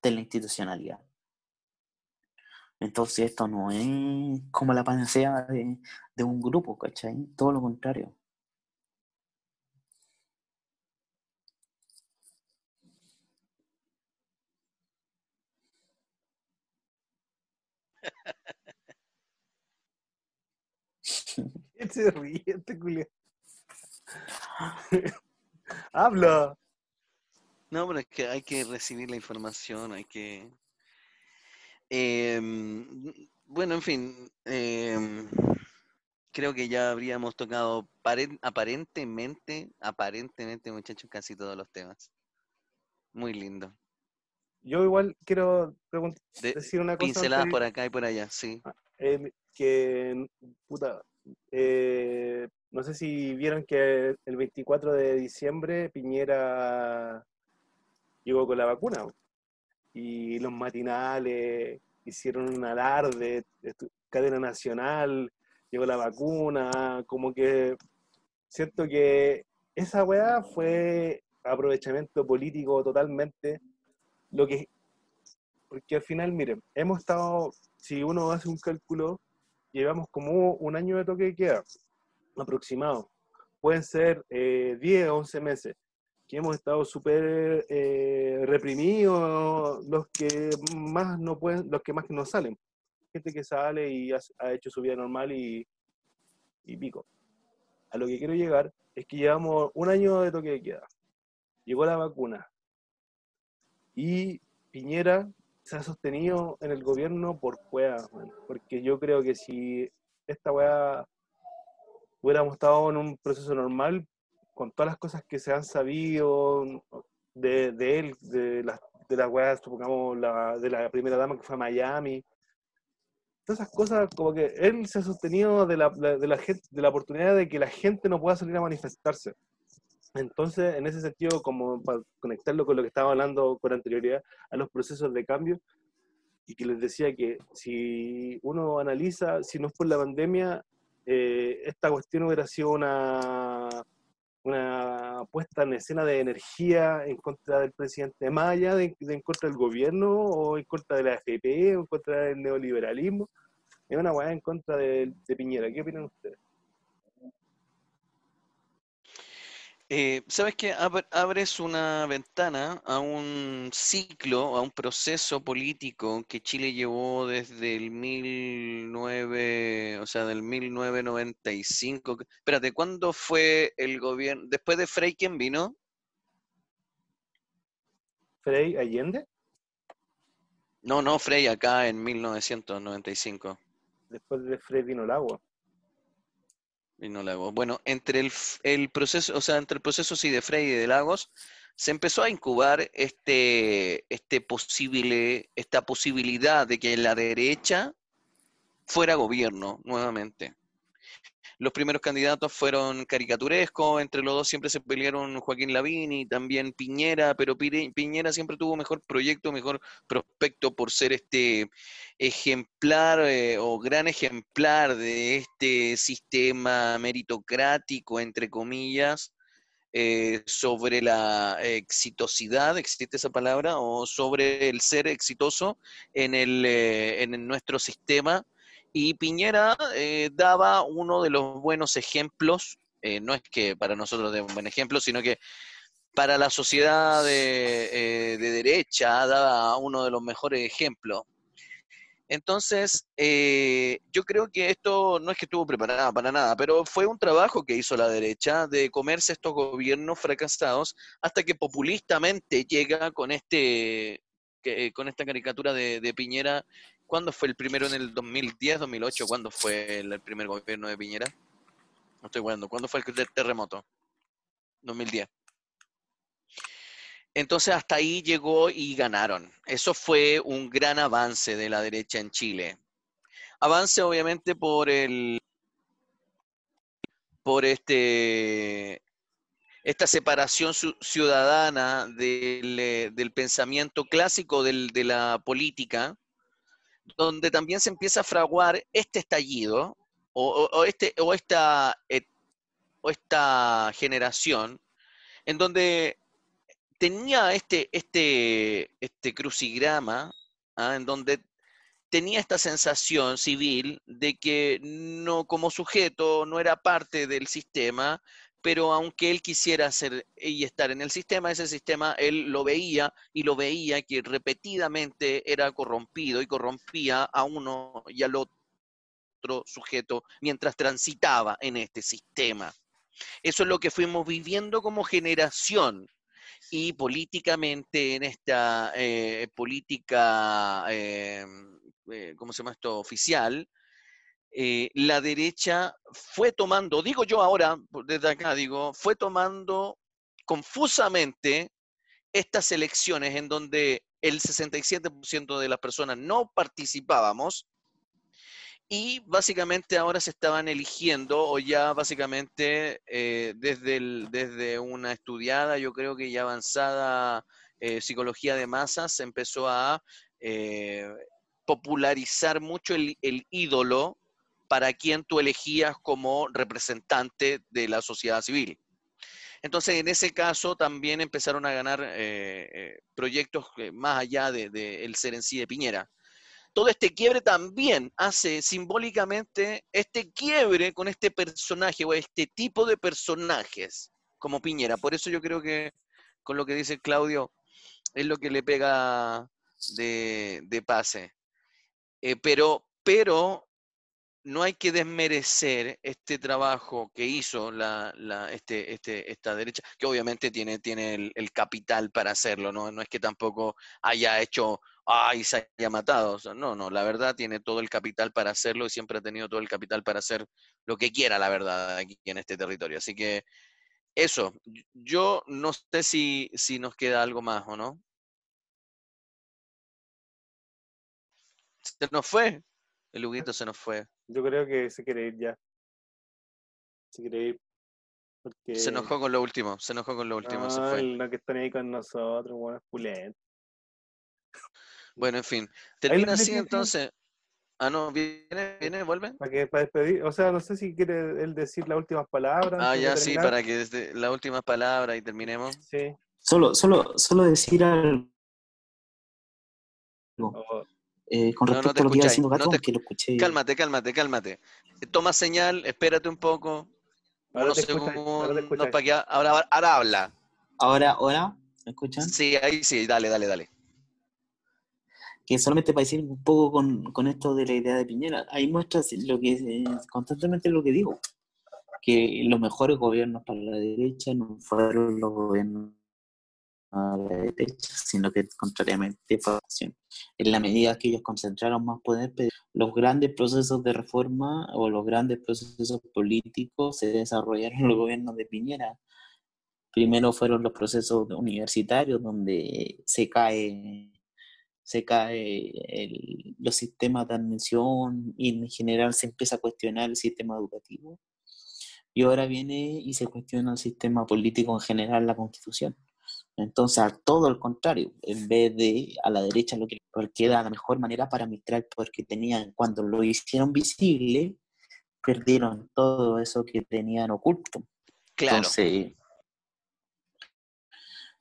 de la institucionalidad. Entonces esto no es como la panacea de, de un grupo, ¿cachai? Todo lo contrario. se ríe este Habla. No, pero es que hay que recibir la información, hay que... Em, bueno, en fin, em, creo que ya habríamos tocado aparentemente, aparentemente, muchachos, casi todos los temas. Muy lindo. Yo igual quiero decir una cosa. Pinceladas por acá y por allá, sí. Ah, eh, que, puta, eh, no sé si vieron que el 24 de diciembre Piñera llegó con la vacuna y los matinales hicieron un alarde, cadena nacional, llegó la vacuna, como que siento que esa weá fue aprovechamiento político totalmente, lo que, porque al final, miren, hemos estado, si uno hace un cálculo, llevamos como un año de toque de queda, aproximado. Pueden ser 10 o 11 meses, que hemos estado súper eh, reprimidos, los que más no pueden, los que más no salen. Gente que sale y ha, ha hecho su vida normal y, y pico. A lo que quiero llegar es que llevamos un año de toque de queda. Llegó la vacuna. Y Piñera se ha sostenido en el gobierno por weá, man. porque yo creo que si esta weá hubiéramos estado en un proceso normal, con todas las cosas que se han sabido de, de él, de las de las weas, supongamos, la, de la primera dama que fue a Miami, todas esas cosas, como que él se ha sostenido de la, de la, gente, de la oportunidad de que la gente no pueda salir a manifestarse. Entonces, en ese sentido, como para conectarlo con lo que estaba hablando con anterioridad a los procesos de cambio, y que les decía que si uno analiza, si no es por la pandemia, eh, esta cuestión hubiera sido una, una puesta en escena de energía en contra del presidente Maya, de, de en contra del gobierno, o en contra de la FP, o en contra del neoliberalismo. Es una weá en contra de Piñera. ¿Qué opinan ustedes? Eh, ¿Sabes qué? Ab- abres una ventana a un ciclo, a un proceso político que Chile llevó desde el 19, o sea, del 1995. Espérate, ¿cuándo fue el gobierno? Después de Frei, ¿quién vino? Frei Allende, No, no, Frei acá en 1995. después de Frei vino el agua. Vino Lagos. Bueno, entre el, el proceso, o sea, entre el proceso sí de Frei y de Lagos, se empezó a incubar este, este posible, esta posibilidad de que la derecha fuera gobierno nuevamente. Los primeros candidatos fueron caricaturescos, entre los dos siempre se pelearon Joaquín Lavín y también Piñera, pero Piñera siempre tuvo mejor proyecto, mejor prospecto por ser este ejemplar eh, o gran ejemplar de este sistema meritocrático, entre comillas, eh, sobre la exitosidad, ¿existe esa palabra? O sobre el ser exitoso en, el, eh, en nuestro sistema. Y Piñera eh, daba uno de los buenos ejemplos, eh, no es que para nosotros dé un buen ejemplo, sino que para la sociedad de, eh, de derecha daba uno de los mejores ejemplos. Entonces, yo creo que esto no es que estuvo preparada para nada, pero fue un trabajo que hizo la derecha de comerse estos gobiernos fracasados hasta que populistamente llega con este con esta caricatura de, de Piñera. ¿Cuándo fue el primero? ¿En el 2010, 2008? ¿Cuándo fue el, primer gobierno de Piñera? No estoy jugando. ¿Cuándo fue el terremoto? 2010. Entonces hasta ahí llegó y ganaron. Eso fue un gran avance de la derecha en Chile. Avance obviamente por el por este esta separación ciudadana del, eh, del pensamiento clásico de la política, donde también se empieza a fraguar este estallido o, este, o, esta, et- o esta generación, en donde tenía este, este, este crucigrama, ¿ah? en donde tenía esta sensación civil de que no como sujeto no era parte del sistema, pero aunque él quisiera ser y estar en el sistema, ese sistema él lo veía y lo veía que repetidamente era corrompido y corrompía a uno y al otro sujeto mientras transitaba en este sistema. Eso es lo que fuimos viviendo como generación y políticamente en esta eh, política, eh, eh, ¿cómo se llama esto? Oficial, eh, la derecha fue tomando, digo yo ahora, desde acá digo, fue tomando confusamente estas elecciones en donde el 67% de las personas no participábamos y básicamente ahora se estaban eligiendo o ya básicamente eh, desde, desde una estudiada, yo creo que ya avanzada eh, psicología de masas, empezó a popularizar mucho el ídolo para quien tú elegías como representante de la sociedad civil. Entonces, en ese caso también empezaron a ganar eh, eh, proyectos eh, más allá del de, el ser en sí de Piñera todo este quiebre también hace simbólicamente este quiebre con este personaje o este tipo de personajes como Piñera. Por eso yo creo que con lo que dice Claudio, es lo que le pega de, pase. Pero, pero no hay que desmerecer este trabajo que hizo la, la, este, este, esta derecha, que obviamente tiene, tiene el, capital para hacerlo, ¿no? No es que tampoco haya hecho, ay, se haya matado. No, no, la verdad tiene todo el capital para hacerlo y siempre ha tenido todo el capital para hacer lo que quiera, la verdad, aquí en este territorio. Así que eso, yo no sé si, si nos queda algo más o no. Se nos fue. El Huguito se nos fue. Yo creo que se quiere ir ya. Se quiere ir. Porque... Se enojó con lo último, se enojó con lo último, no, se fue. No, que están ahí con nosotros, bueno. Bueno, en fin. Termina así entonces. Ah, no, viene, viene, vuelve. Para, que, para despedir, o sea, no sé si quiere él decir las últimas palabras. Ah, ya, sí, para que desde las últimas palabras y terminemos. Sí. Solo, solo, solo decir algo. Oh. Eh, con No, no respecto te a lo que iba diciendo Gato, no te- que lo escuché. Cálmate, cálmate, cálmate. Toma señal, espérate un poco. Ahora escucháis. para que ahora, ahora habla. Ahora, ahora, ¿me escuchan? Sí, ahí sí, dale, dale, dale. que solamente para decir un poco con, con esto de la idea de Piñera, ahí muestras lo que eh, constantemente lo que digo, que los mejores gobiernos para la derecha no fueron los gobiernos a la derecha, sino que contrariamente. En la medida que ellos concentraron más poder, los grandes procesos de reforma o los grandes procesos políticos se desarrollaron en los gobiernos de Piñera. Primero fueron los procesos universitarios donde se cae se cae los sistemas de admisión y en general se empieza a cuestionar el sistema educativo. Y ahora viene y se cuestiona el sistema político en general, la constitución. Entonces, a todo el contrario, en vez de a la derecha lo que porque era la mejor manera para administrar el poder que tenían, cuando lo hicieron visible, perdieron todo eso que tenían oculto. Claro. Entonces,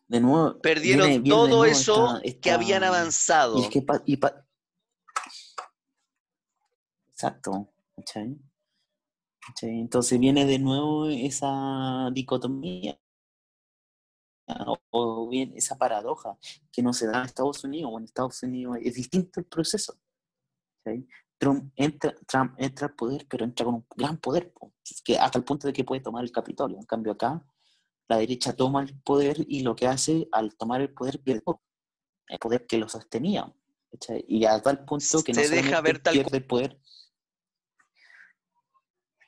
de nuevo, Perdieron viene- viene de todo nuevo eso esta- que habían avanzado. y es que pa- y pa- Exacto. Entonces viene de nuevo esa dicotomía, o, bien esa paradoja que no se da en Estados Unidos, o en Estados Unidos es distinto el proceso. Trump entra, Trump entra al poder, pero entra con un gran poder, po, que hasta el punto de que puede tomar el Capitolio. En cambio acá, la derecha toma el poder y lo que hace al tomar el poder pierde el poder que lo sostenía. Y a tal punto que no Se deja solamente ver tal pierde el poder,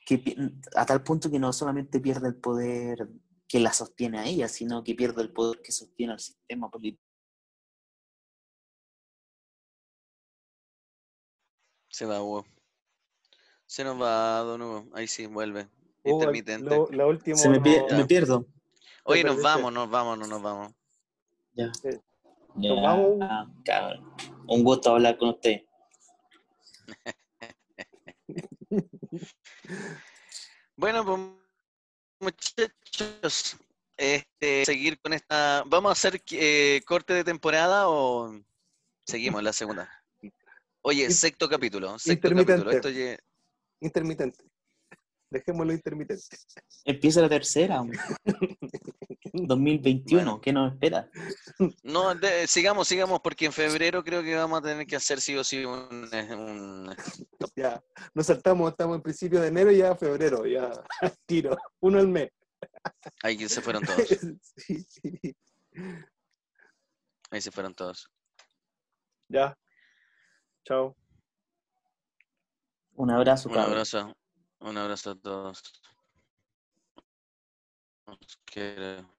que a tal punto que no solamente pierde el poder que la sostiene a ella, sino que pierde el poder que sostiene al sistema político. Se va, Hugo. Se nos va, Don Hugo. Ahí sí, vuelve. Hugo, Intermitente. lo- la última. Se me, pie- Ya. me pierdo. Oye, nos vamos, nos vamos, no nos vamos. Ya. Sí. Ya, Nos vamos. cabrón. Un gusto hablar con usted. Bueno, pues muchachos, este, seguir con esta. ¿Vamos a hacer eh, corte de temporada o seguimos la segunda? Oye, In- sexto capítulo, sexto intermitente. capítulo. Esto ya- Intermitente. Dejémoslo intermitente. Empieza la tercera, 2021. Bueno. ¿Qué nos espera? No, de- sigamos, sigamos, porque en febrero creo que vamos a tener que hacer sí o sí un, un- Ya. Nos saltamos, estamos en principio de enero y ya febrero. Ya. Tiro. Uno al mes. Ahí se fueron todos. Sí, sí. Ahí se fueron todos. Ya. Chao. Un abrazo, Un cabrón. abrazo. Un abrazo a todos. Los quiero.